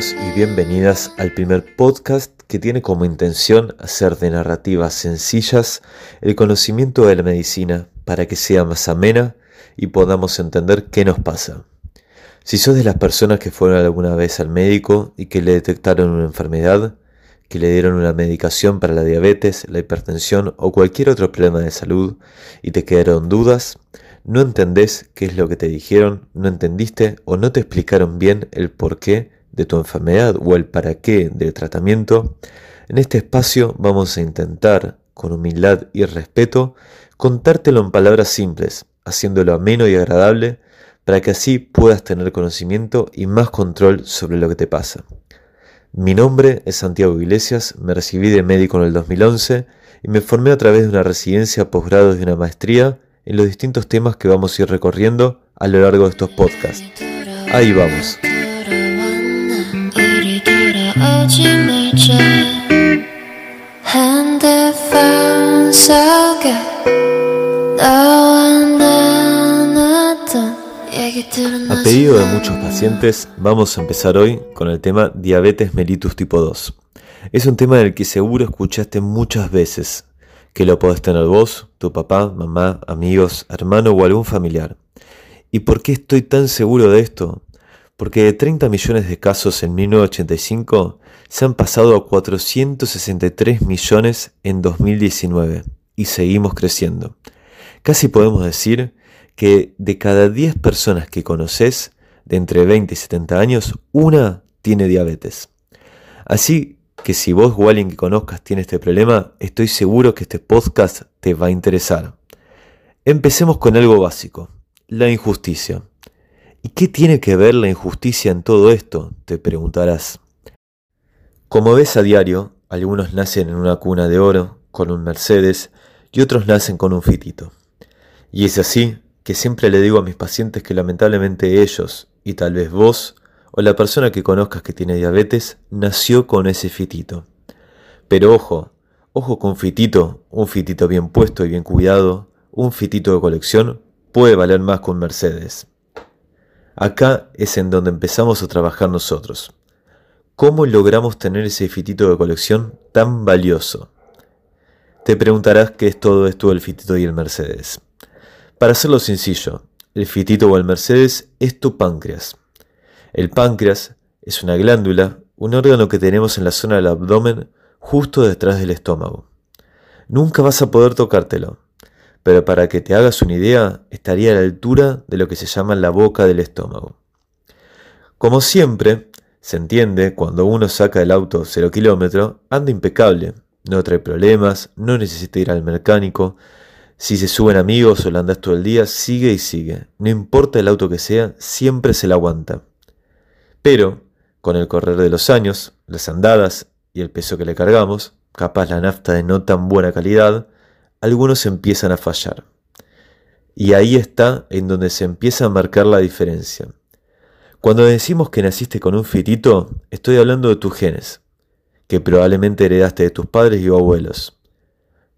Y bienvenidas al primer podcast que tiene como intención hacer de narrativas sencillas el conocimiento de la medicina para que sea más amena y podamos entender qué nos pasa. Si sos de las personas que fueron alguna vez al médico y que le detectaron una enfermedad, que le dieron una medicación para la diabetes, la hipertensión o cualquier otro problema de salud y te quedaron dudas, no entendés qué es lo que te dijeron, no entendiste o no te explicaron bien el porqué de tu enfermedad o el para qué del tratamiento, en este espacio vamos a intentar, con humildad y respeto, contártelo en palabras simples, haciéndolo ameno y agradable, para que así puedas tener conocimiento y más control sobre lo que te pasa. Mi nombre es Santiago Iglesias, me recibí de médico en el 2011 y me formé a través de una residencia, posgrado y una maestría en los distintos temas que vamos a ir recorriendo a lo largo de estos podcasts. Ahí vamos. A pedido de muchos pacientes, vamos a empezar hoy con el tema diabetes mellitus tipo 2. Es un tema del que seguro escuchaste muchas veces, que lo podés tener vos, tu papá, mamá, amigos, hermano o algún familiar. ¿Y por qué estoy tan seguro de esto? Porque de 30 millones de casos en 1985 se han pasado a 463 millones en 2019 y seguimos creciendo. Casi podemos decir que de cada 10 personas que conoces, de entre 20 y 70 años, una tiene diabetes. Así que si vos o alguien que conozcas tiene este problema, estoy seguro que este podcast te va a interesar. Empecemos con algo básico, la injusticia. ¿Y qué tiene que ver la injusticia en todo esto? Te preguntarás. Como ves a diario, algunos nacen en una cuna de oro, con un Mercedes, y otros nacen con un fitito. Y es así que siempre le digo a mis pacientes que lamentablemente ellos, y tal vez vos, o la persona que conozcas que tiene diabetes nació con ese fitito. Pero ojo, ojo con fitito, un fitito bien puesto y bien cuidado, un fitito de colección puede valer más que un Mercedes. Acá es en donde empezamos a trabajar nosotros. ¿Cómo logramos tener ese fitito de colección tan valioso? Te preguntarás qué es todo esto del fitito y el Mercedes. Para hacerlo sencillo, el fitito o el Mercedes es tu páncreas. El páncreas es una glándula, un órgano que tenemos en la zona del abdomen justo detrás del estómago. Nunca vas a poder tocártelo, pero para que te hagas una idea, estaría a la altura de lo que se llama la boca del estómago. Como siempre, se entiende, cuando uno saca el auto 0 kilómetro, anda impecable, no trae problemas, no necesita ir al mecánico, si se suben amigos o la andas todo el día, sigue y sigue. No importa el auto que sea, siempre se la aguanta. Pero, con el correr de los años, las andadas y el peso que le cargamos, capaz la nafta de no tan buena calidad, algunos empiezan a fallar. Y ahí está en donde se empieza a marcar la diferencia. Cuando decimos que naciste con un fitito, estoy hablando de tus genes, que probablemente heredaste de tus padres y abuelos.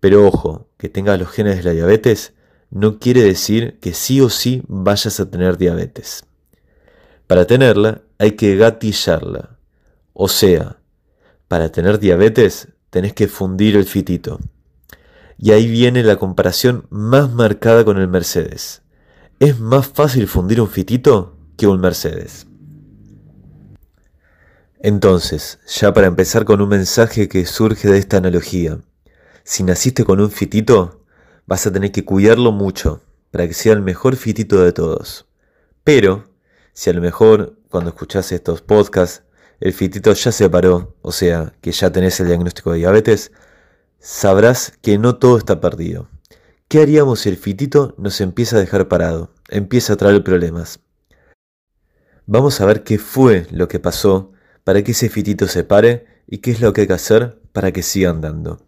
Pero ojo, que tengas los genes de la diabetes no quiere decir que sí o sí vayas a tener diabetes. Para tenerla hay que gatillarla. O sea, para tener diabetes tenés que fundir el fitito. Y ahí viene la comparación más marcada con el Mercedes. Es más fácil fundir un fitito que un Mercedes. Entonces, ya para empezar con un mensaje que surge de esta analogía. Si naciste con un fitito, vas a tener que cuidarlo mucho para que sea el mejor fitito de todos. Pero si a lo mejor cuando escuchás estos podcasts el fitito ya se paró, o sea, que ya tenés el diagnóstico de diabetes, sabrás que no todo está perdido. ¿Qué haríamos si el fitito nos empieza a dejar parado, empieza a traer problemas? Vamos a ver qué fue lo que pasó para que ese fitito se pare y qué es lo que hay que hacer para que siga andando.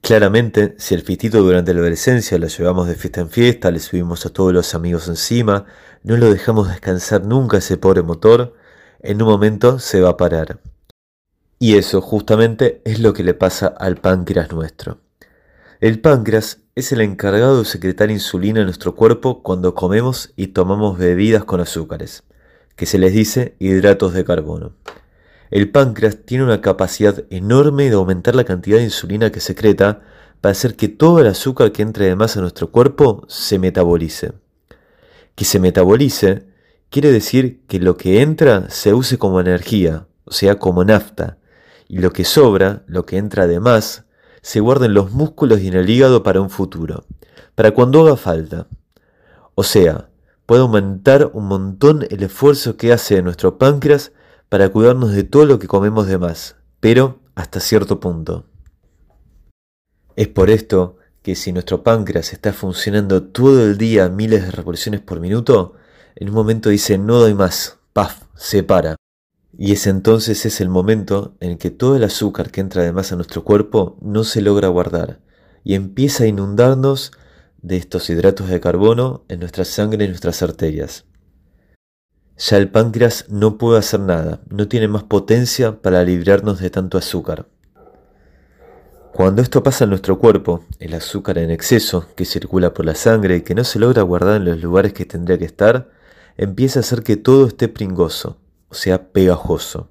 Claramente, si el fitito durante la adolescencia lo llevamos de fiesta en fiesta, le subimos a todos los amigos encima, no lo dejamos descansar nunca ese pobre motor, en un momento se va a parar. Y eso justamente es lo que le pasa al páncreas nuestro. El páncreas es el encargado de secretar insulina en nuestro cuerpo cuando comemos y tomamos bebidas con azúcares. que se les dice hidratos de carbono. El páncreas tiene una capacidad enorme de aumentar la cantidad de insulina que secreta para hacer que todo el azúcar que entre de más a nuestro cuerpo se metabolice. Que se metabolice quiere decir que lo que entra se use como energía, o sea, como nafta, y lo que sobra, lo que entra de más, se guarda en los músculos y en el hígado para un futuro, para cuando haga falta. O sea, puede aumentar un montón el esfuerzo que hace nuestro páncreas para cuidarnos de todo lo que comemos de más, pero hasta cierto punto. Es por esto que si nuestro páncreas está funcionando todo el día a miles de revoluciones por minuto, en un momento dice no doy más, paf, se para. Y ese entonces es el momento en que todo el azúcar que entra de más a nuestro cuerpo no se logra guardar y empieza a inundarnos de estos hidratos de carbono en nuestra sangre y nuestras arterias. Ya el páncreas no puede hacer nada, no tiene más potencia para librarnos de tanto azúcar. Cuando esto pasa en nuestro cuerpo, el azúcar en exceso que circula por la sangre y que no se logra guardar en los lugares que tendría que estar, empieza a hacer que todo esté pringoso, o sea, pegajoso.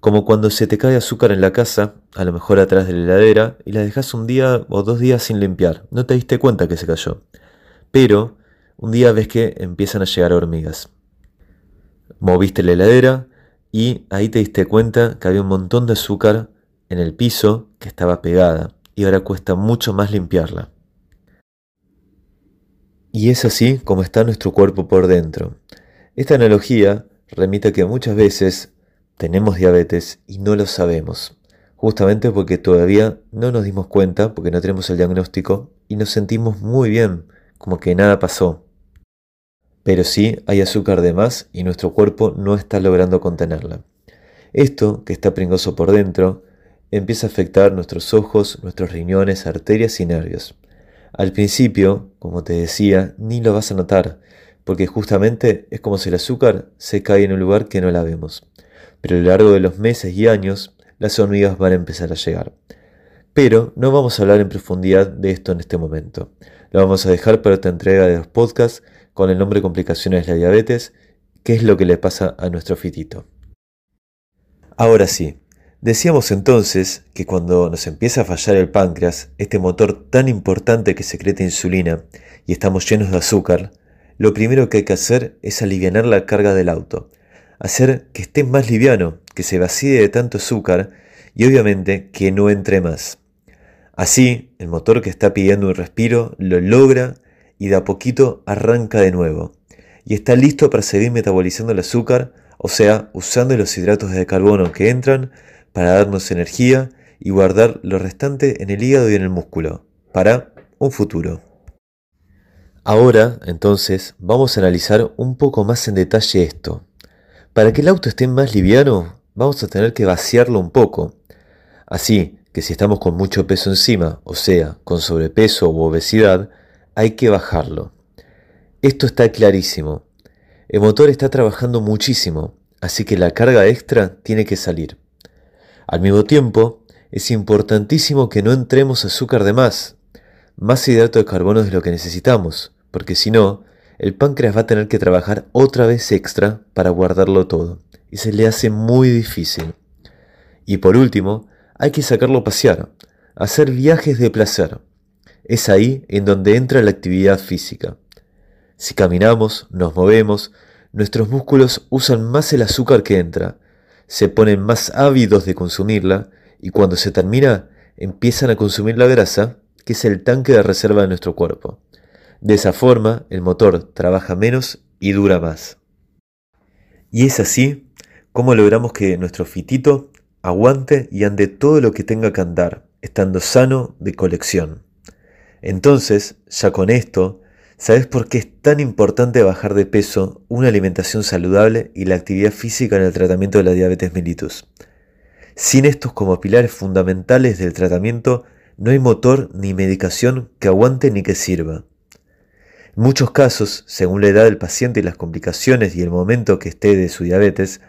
Como cuando se te cae azúcar en la casa, a lo mejor atrás de la heladera, y la dejas un día o dos días sin limpiar. No te diste cuenta que se cayó. Pero un día ves que empiezan a llegar hormigas. Moviste la heladera y ahí te diste cuenta que había un montón de azúcar en el piso que estaba pegada y ahora cuesta mucho más limpiarla. Y es así como está nuestro cuerpo por dentro. Esta analogía remite a que muchas veces tenemos diabetes y no lo sabemos, justamente porque todavía no nos dimos cuenta, porque no tenemos el diagnóstico y nos sentimos muy bien, como que nada pasó. Pero sí hay azúcar de más y nuestro cuerpo no está logrando contenerla. Esto, que está pringoso por dentro, empieza a afectar nuestros ojos, nuestros riñones, arterias y nervios. Al principio, como te decía, ni lo vas a notar, porque justamente es como si el azúcar se cae en un lugar que no la vemos. Pero a lo largo de los meses y años, las hormigas van a empezar a llegar. Pero no vamos a hablar en profundidad de esto en este momento. Lo vamos a dejar para otra entrega de los podcasts con el nombre Complicaciones de la Diabetes, que es lo que le pasa a nuestro fitito. Ahora sí, decíamos entonces que cuando nos empieza a fallar el páncreas, este motor tan importante que secreta insulina, y estamos llenos de azúcar, lo primero que hay que hacer es aliviar la carga del auto, hacer que esté más liviano, que se vacíe de tanto azúcar y obviamente que no entre más. Así, el motor que está pidiendo un respiro lo logra y de a poquito arranca de nuevo y está listo para seguir metabolizando el azúcar, o sea, usando los hidratos de carbono que entran para darnos energía y guardar lo restante en el hígado y en el músculo, para un futuro. Ahora, entonces, vamos a analizar un poco más en detalle esto. Para que el auto esté más liviano, vamos a tener que vaciarlo un poco. Así que si estamos con mucho peso encima, o sea, con sobrepeso u obesidad, hay que bajarlo. Esto está clarísimo. El motor está trabajando muchísimo, así que la carga extra tiene que salir. Al mismo tiempo, es importantísimo que no entremos azúcar de más, más hidrato de carbono de lo que necesitamos, porque si no, el páncreas va a tener que trabajar otra vez extra para guardarlo todo, y se le hace muy difícil. Y por último, hay que sacarlo a pasear, hacer viajes de placer. Es ahí en donde entra la actividad física. Si caminamos, nos movemos, nuestros músculos usan más el azúcar que entra, se ponen más ávidos de consumirla y cuando se termina empiezan a consumir la grasa, que es el tanque de reserva de nuestro cuerpo. De esa forma, el motor trabaja menos y dura más. Y es así como logramos que nuestro fitito aguante y ande todo lo que tenga que andar, estando sano de colección. Entonces, ya con esto, ¿sabes por qué es tan importante bajar de peso, una alimentación saludable y la actividad física en el tratamiento de la diabetes mellitus? Sin estos como pilares fundamentales del tratamiento, no hay motor ni medicación que aguante ni que sirva. En muchos casos, según la edad del paciente y las complicaciones y el momento que esté de su diabetes,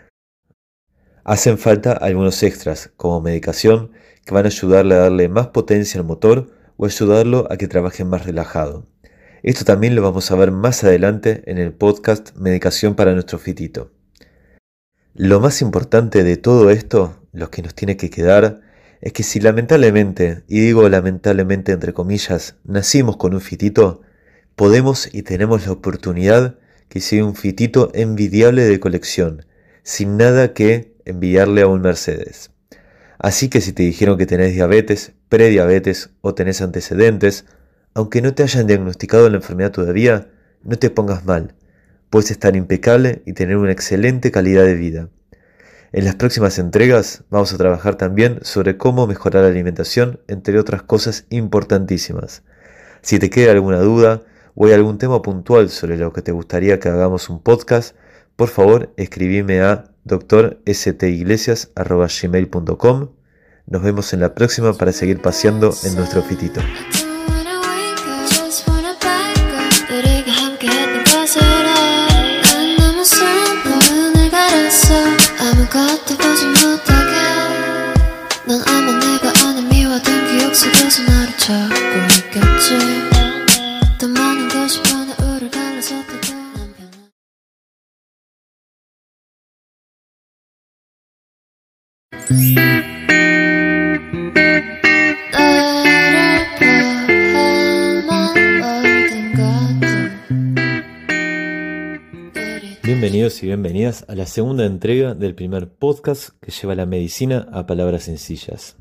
hacen falta algunos extras, como medicación, que van a ayudarle a darle más potencia al motor o ayudarlo a que trabaje más relajado. Esto también lo vamos a ver más adelante en el podcast Medicación para nuestro fitito. Lo más importante de todo esto, lo que nos tiene que quedar, es que si lamentablemente, y digo lamentablemente entre comillas, nacimos con un fitito, podemos y tenemos la oportunidad que sea un fitito envidiable de colección, sin nada que enviarle a un Mercedes. Así que si te dijeron que tenés diabetes, prediabetes o tenés antecedentes, aunque no te hayan diagnosticado la enfermedad todavía, no te pongas mal. Puedes estar impecable y tener una excelente calidad de vida. En las próximas entregas vamos a trabajar también sobre cómo mejorar la alimentación, entre otras cosas importantísimas. Si te queda alguna duda o hay algún tema puntual sobre lo que te gustaría que hagamos un podcast, por favor escribime a drstiglesias.gmail.com. Nos vemos en la próxima para seguir paseando en nuestro fitito. A la segunda entrega del primer podcast que lleva la medicina a palabras sencillas.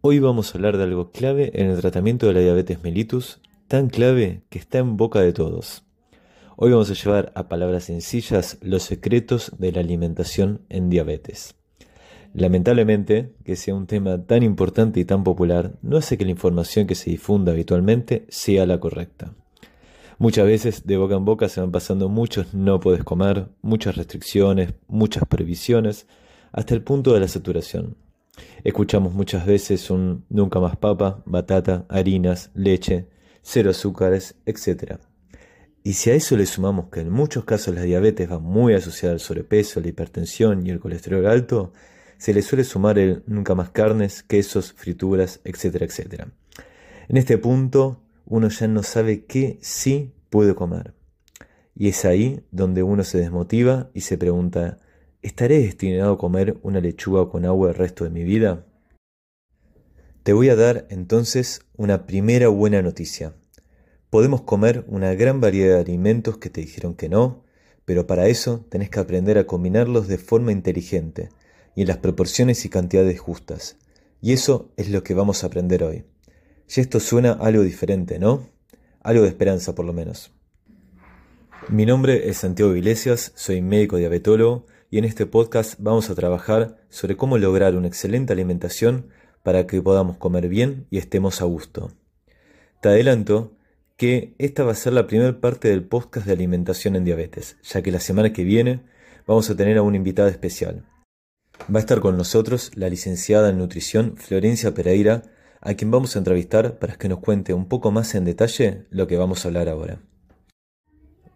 Hoy vamos a hablar de algo clave en el tratamiento de la diabetes mellitus, tan clave que está en boca de todos. Hoy vamos a llevar a palabras sencillas los secretos de la alimentación en diabetes. Lamentablemente, que sea un tema tan importante y tan popular no hace que la información que se difunda habitualmente sea la correcta. Muchas veces de boca en boca se van pasando muchos no puedes comer, muchas restricciones, muchas previsiones, hasta el punto de la saturación. Escuchamos muchas veces un nunca más papa, batata, harinas, leche, cero azúcares, etc. Y si a eso le sumamos que en muchos casos la diabetes va muy asociada al sobrepeso, la hipertensión y el colesterol alto, se le suele sumar el nunca más carnes, quesos, frituras, etcétera, etcétera. En este punto uno ya no sabe qué sí puede comer. Y es ahí donde uno se desmotiva y se pregunta, ¿estaré destinado a comer una lechuga con agua el resto de mi vida? Te voy a dar entonces una primera buena noticia. Podemos comer una gran variedad de alimentos que te dijeron que no, pero para eso tenés que aprender a combinarlos de forma inteligente, y en las proporciones y cantidades justas. Y eso es lo que vamos a aprender hoy. Y esto suena algo diferente, ¿no? Algo de esperanza por lo menos. Mi nombre es Santiago Iglesias, soy médico diabetólogo y en este podcast vamos a trabajar sobre cómo lograr una excelente alimentación para que podamos comer bien y estemos a gusto. Te adelanto que esta va a ser la primera parte del podcast de alimentación en diabetes, ya que la semana que viene vamos a tener a una invitada especial. Va a estar con nosotros la licenciada en nutrición Florencia Pereira, a quien vamos a entrevistar para que nos cuente un poco más en detalle lo que vamos a hablar ahora.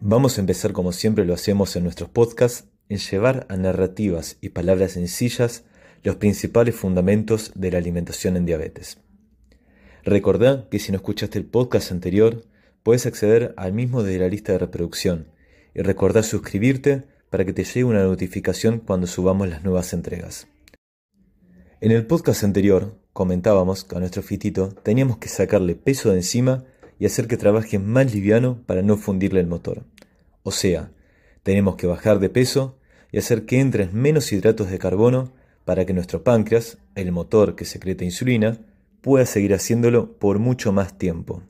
Vamos a empezar como siempre lo hacemos en nuestros podcasts, en llevar a narrativas y palabras sencillas los principales fundamentos de la alimentación en diabetes. Recordá que si no escuchaste el podcast anterior, puedes acceder al mismo de la lista de reproducción y recordá suscribirte para que te llegue una notificación cuando subamos las nuevas entregas. En el podcast anterior comentábamos que a nuestro fitito teníamos que sacarle peso de encima y hacer que trabaje más liviano para no fundirle el motor. O sea, tenemos que bajar de peso y hacer que entren menos hidratos de carbono para que nuestro páncreas, el motor que secreta insulina, pueda seguir haciéndolo por mucho más tiempo.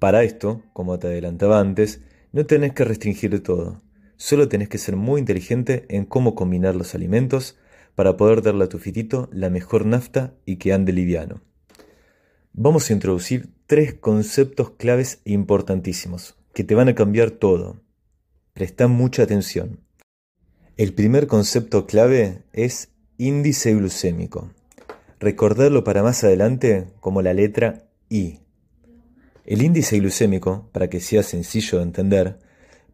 Para esto, como te adelantaba antes, no tenés que restringir todo. Solo tenés que ser muy inteligente en cómo combinar los alimentos para poder darle a tu fitito la mejor nafta y que ande liviano. Vamos a introducir tres conceptos claves importantísimos que te van a cambiar todo. Presta mucha atención. El primer concepto clave es índice glucémico. Recordarlo para más adelante como la letra I. El índice glucémico, para que sea sencillo de entender,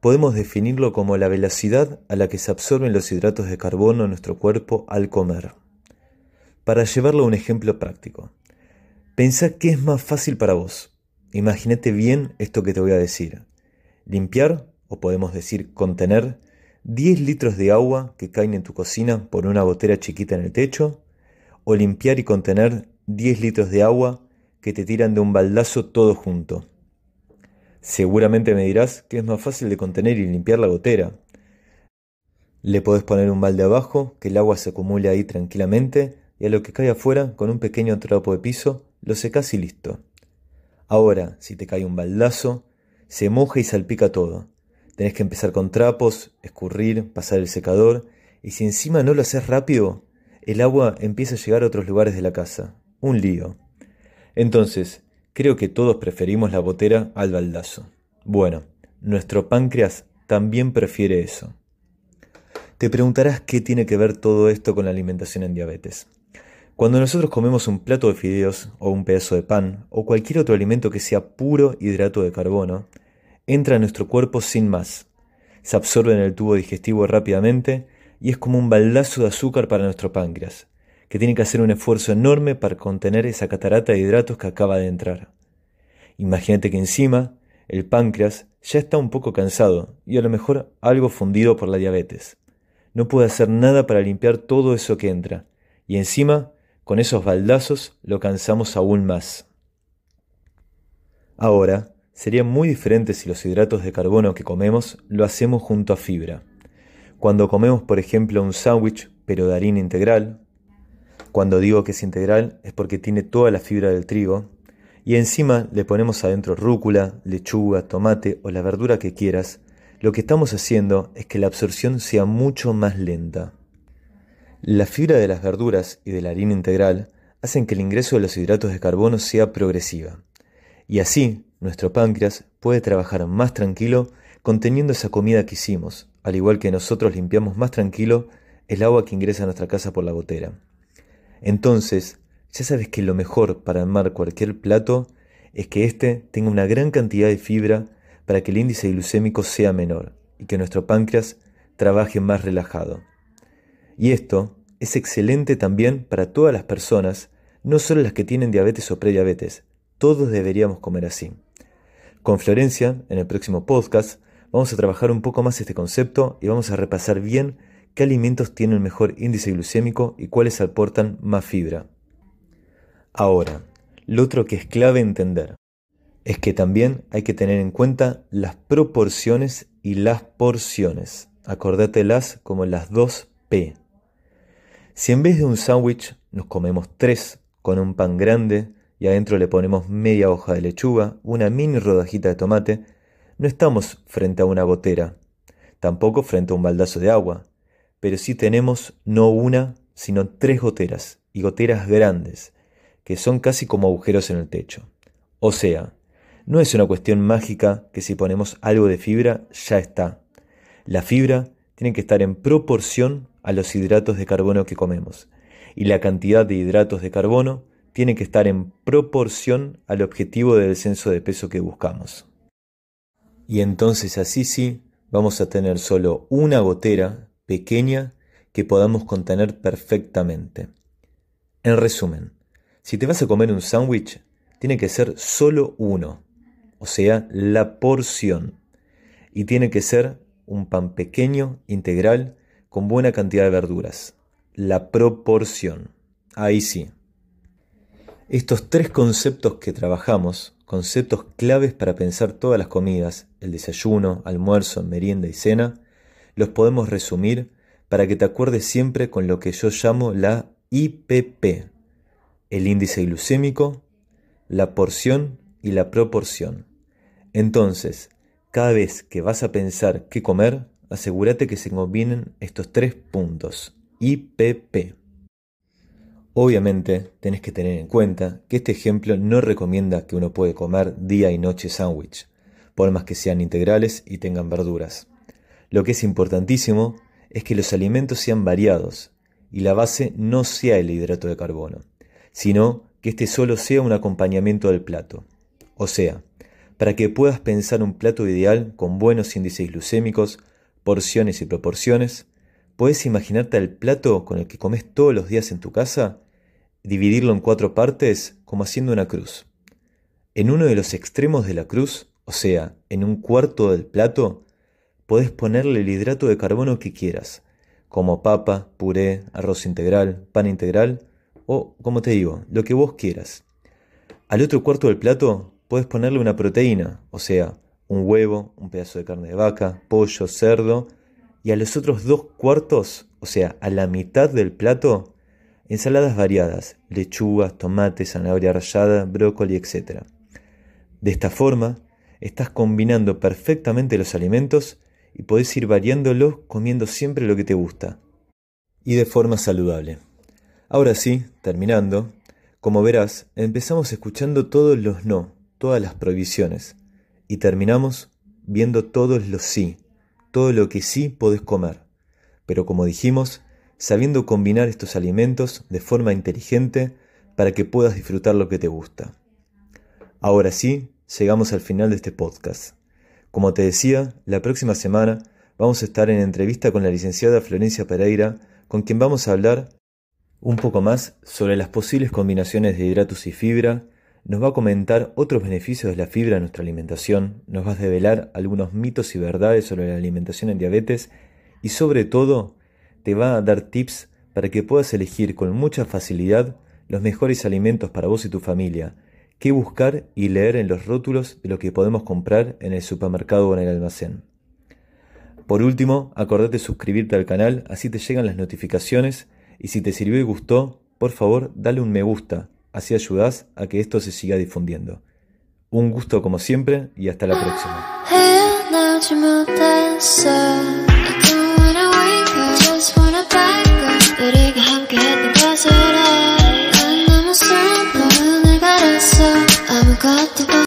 podemos definirlo como la velocidad a la que se absorben los hidratos de carbono en nuestro cuerpo al comer. Para llevarlo a un ejemplo práctico, pensá qué es más fácil para vos. Imagínate bien esto que te voy a decir. Limpiar, o podemos decir contener, 10 litros de agua que caen en tu cocina por una gotera chiquita en el techo, o limpiar y contener 10 litros de agua que te tiran de un baldazo todo junto. Seguramente me dirás que es más fácil de contener y limpiar la gotera. Le podés poner un balde abajo, que el agua se acumule ahí tranquilamente, y a lo que cae afuera, con un pequeño trapo de piso, lo secas y listo. Ahora, si te cae un baldazo, se moja y salpica todo. Tenés que empezar con trapos, escurrir, pasar el secador, y si encima no lo haces rápido, el agua empieza a llegar a otros lugares de la casa. Un lío. Entonces, creo que todos preferimos la botera al baldazo. Bueno, nuestro páncreas también prefiere eso. Te preguntarás qué tiene que ver todo esto con la alimentación en diabetes. Cuando nosotros comemos un plato de fideos o un pedazo de pan o cualquier otro alimento que sea puro hidrato de carbono, entra a nuestro cuerpo sin más. Se absorbe en el tubo digestivo rápidamente y es como un baldazo de azúcar para nuestro páncreas, que tiene que hacer un esfuerzo enorme para contener esa catarata de hidratos que acaba de entrar. Imagínate que encima el páncreas ya está un poco cansado y a lo mejor algo fundido por la diabetes. No puede hacer nada para limpiar todo eso que entra, y encima con esos baldazos lo cansamos aún más. Ahora, sería muy diferente si los hidratos de carbono que comemos lo hacemos junto a fibra. Cuando comemos, por ejemplo, un sándwich, pero de harina integral, cuando digo que es integral es porque tiene toda la fibra del trigo, y encima le ponemos adentro rúcula, lechuga, tomate o la verdura que quieras, lo que estamos haciendo es que la absorción sea mucho más lenta. La fibra de las verduras y de la harina integral hacen que el ingreso de los hidratos de carbono sea progresiva. Y así, nuestro páncreas puede trabajar más tranquilo conteniendo esa comida que hicimos, al igual que nosotros limpiamos más tranquilo el agua que ingresa a nuestra casa por la gotera. Entonces, ya sabes que lo mejor para armar cualquier plato es que éste tenga una gran cantidad de fibra para que el índice glucémico sea menor y que nuestro páncreas trabaje más relajado. Y esto es excelente también para todas las personas, no solo las que tienen diabetes o prediabetes. Todos deberíamos comer así. Con Florencia, en el próximo podcast, vamos a trabajar un poco más este concepto y vamos a repasar bien qué alimentos tienen mejor índice glucémico y cuáles aportan más fibra. Ahora, lo otro que es clave entender es que también hay que tener en cuenta las proporciones y las porciones. Acordatelas como las dos P. Si en vez de un sándwich nos comemos tres con un pan grande y adentro le ponemos media hoja de lechuga, una mini rodajita de tomate, no estamos frente a una gotera, tampoco frente a un baldazo de agua, pero sí tenemos no una, sino tres goteras, y goteras grandes, que son casi como agujeros en el techo. O sea, no es una cuestión mágica que si ponemos algo de fibra ya está. La fibra tiene que estar en proporción a los hidratos de carbono que comemos, y la cantidad de hidratos de carbono tiene que estar en proporción al objetivo de descenso de peso que buscamos. Y entonces así sí vamos a tener solo una gotera pequeña que podamos contener perfectamente. En resumen, si te vas a comer un sándwich, tiene que ser solo uno, o sea, la porción. Y tiene que ser un pan pequeño, integral, con buena cantidad de verduras. La proporción. Ahí sí. Estos tres conceptos que trabajamos, conceptos claves para pensar todas las comidas, el desayuno, almuerzo, merienda y cena, los podemos resumir para que te acuerdes siempre con lo que yo llamo la IPP, el índice glucémico, la porción y la proporción. Entonces, cada vez que vas a pensar qué comer, asegúrate que se combinen estos tres puntos. IPP. Obviamente tenés que tener en cuenta que este ejemplo no recomienda que uno puede comer día y noche sándwich, por más que sean integrales y tengan verduras. Lo que es importantísimo es que los alimentos sean variados y la base no sea el hidrato de carbono, sino que este solo sea un acompañamiento del plato. O sea, para que puedas pensar un plato ideal con buenos índices glucémicos, porciones y proporciones, puedes imaginarte el plato con el que comes todos los días en tu casa, dividirlo en cuatro partes como haciendo una cruz. En uno de los extremos de la cruz, o sea, en un cuarto del plato, podés ponerle el hidrato de carbono que quieras, como papa, puré, arroz integral, pan integral o, como te digo, lo que vos quieras. Al otro cuarto del plato puedes ponerle una proteína, o sea, un huevo, un pedazo de carne de vaca, pollo, cerdo, y a los otros dos cuartos, o sea, a la mitad del plato, ensaladas variadas, lechugas, tomates, zanahoria rallada, brócoli, etc. De esta forma, estás combinando perfectamente los alimentos y podés ir variándolos comiendo siempre lo que te gusta. Y de forma saludable. Ahora sí, terminando, como verás, empezamos escuchando todos los no, todas las prohibiciones, y terminamos viendo todos los sí, todo lo que sí podés comer. Pero como dijimos, sabiendo combinar estos alimentos de forma inteligente para que puedas disfrutar lo que te gusta. Ahora sí, llegamos al final de este podcast. Como te decía, la próxima semana vamos a estar en entrevista con la licenciada Florencia Pereira, con quien vamos a hablar un poco más sobre las posibles combinaciones de hidratos y fibra, nos va a comentar otros beneficios de la fibra en nuestra alimentación, nos va a develar algunos mitos y verdades sobre la alimentación en diabetes. Y sobre todo te va a dar tips para que puedas elegir con mucha facilidad los mejores alimentos para vos y tu familia, qué buscar y leer en los rótulos de lo que podemos comprar en el supermercado o en el almacén. Por último, acordate suscribirte al canal, así te llegan las notificaciones y si te sirvió y gustó, por favor dale un me gusta, así ayudas a que esto se siga difundiendo. Un gusto como siempre y hasta la próxima.